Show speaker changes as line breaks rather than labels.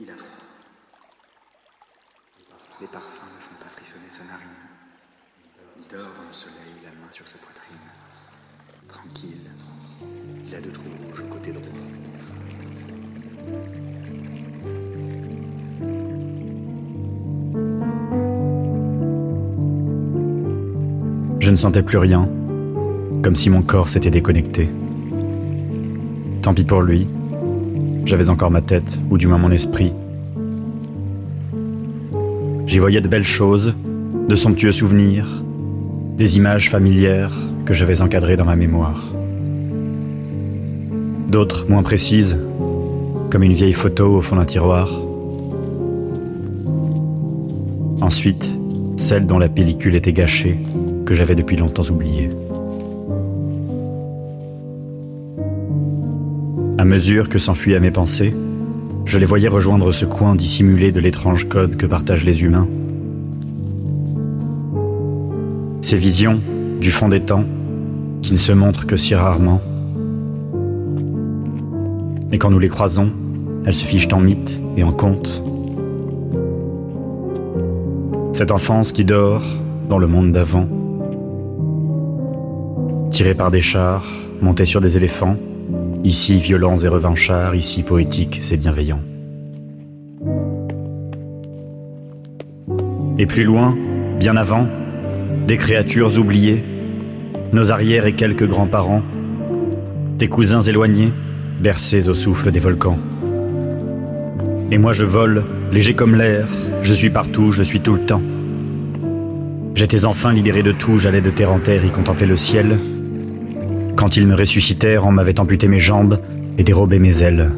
Il a froid. Les parfums ne font pas frissonner sa narine. Il dort dans le soleil, la main sur sa poitrine. Tranquille. Il a deux trous rouges au côté droit.
Je ne sentais plus rien, comme si mon corps s'était déconnecté. Tant pis pour lui, j'avais encore ma tête, ou du moins mon esprit. J'y voyais de belles choses, de somptueux souvenirs, des images familières que j'avais encadrées dans ma mémoire. D'autres moins précises, comme une vieille photo au fond d'un tiroir. Ensuite, celle dont la pellicule était gâchée, que j'avais depuis longtemps oubliée. À mesure que s'enfuyaient mes pensées, je les voyais rejoindre ce coin dissimulé de l'étrange code que partagent les humains. Ces visions, du fond des temps, qui ne se montrent que si rarement. Mais quand nous les croisons, elles se fichent en mythes et en contes. Cette enfance qui dort dans le monde d'avant, tirée par des chars, montée sur des éléphants, ici violents et revanchards, ici poétiques et bienveillants. Et plus loin, bien avant, des créatures oubliées, nos arrières et quelques grands-parents, des cousins éloignés, bercés au souffle des volcans. Et moi je vole, léger comme l'air, je suis partout, je suis tout le temps. J'étais enfin libéré de tout, j'allais de terre en terre y contempler le ciel. Quand ils me ressuscitèrent, on m'avait amputé mes jambes et dérobé mes ailes.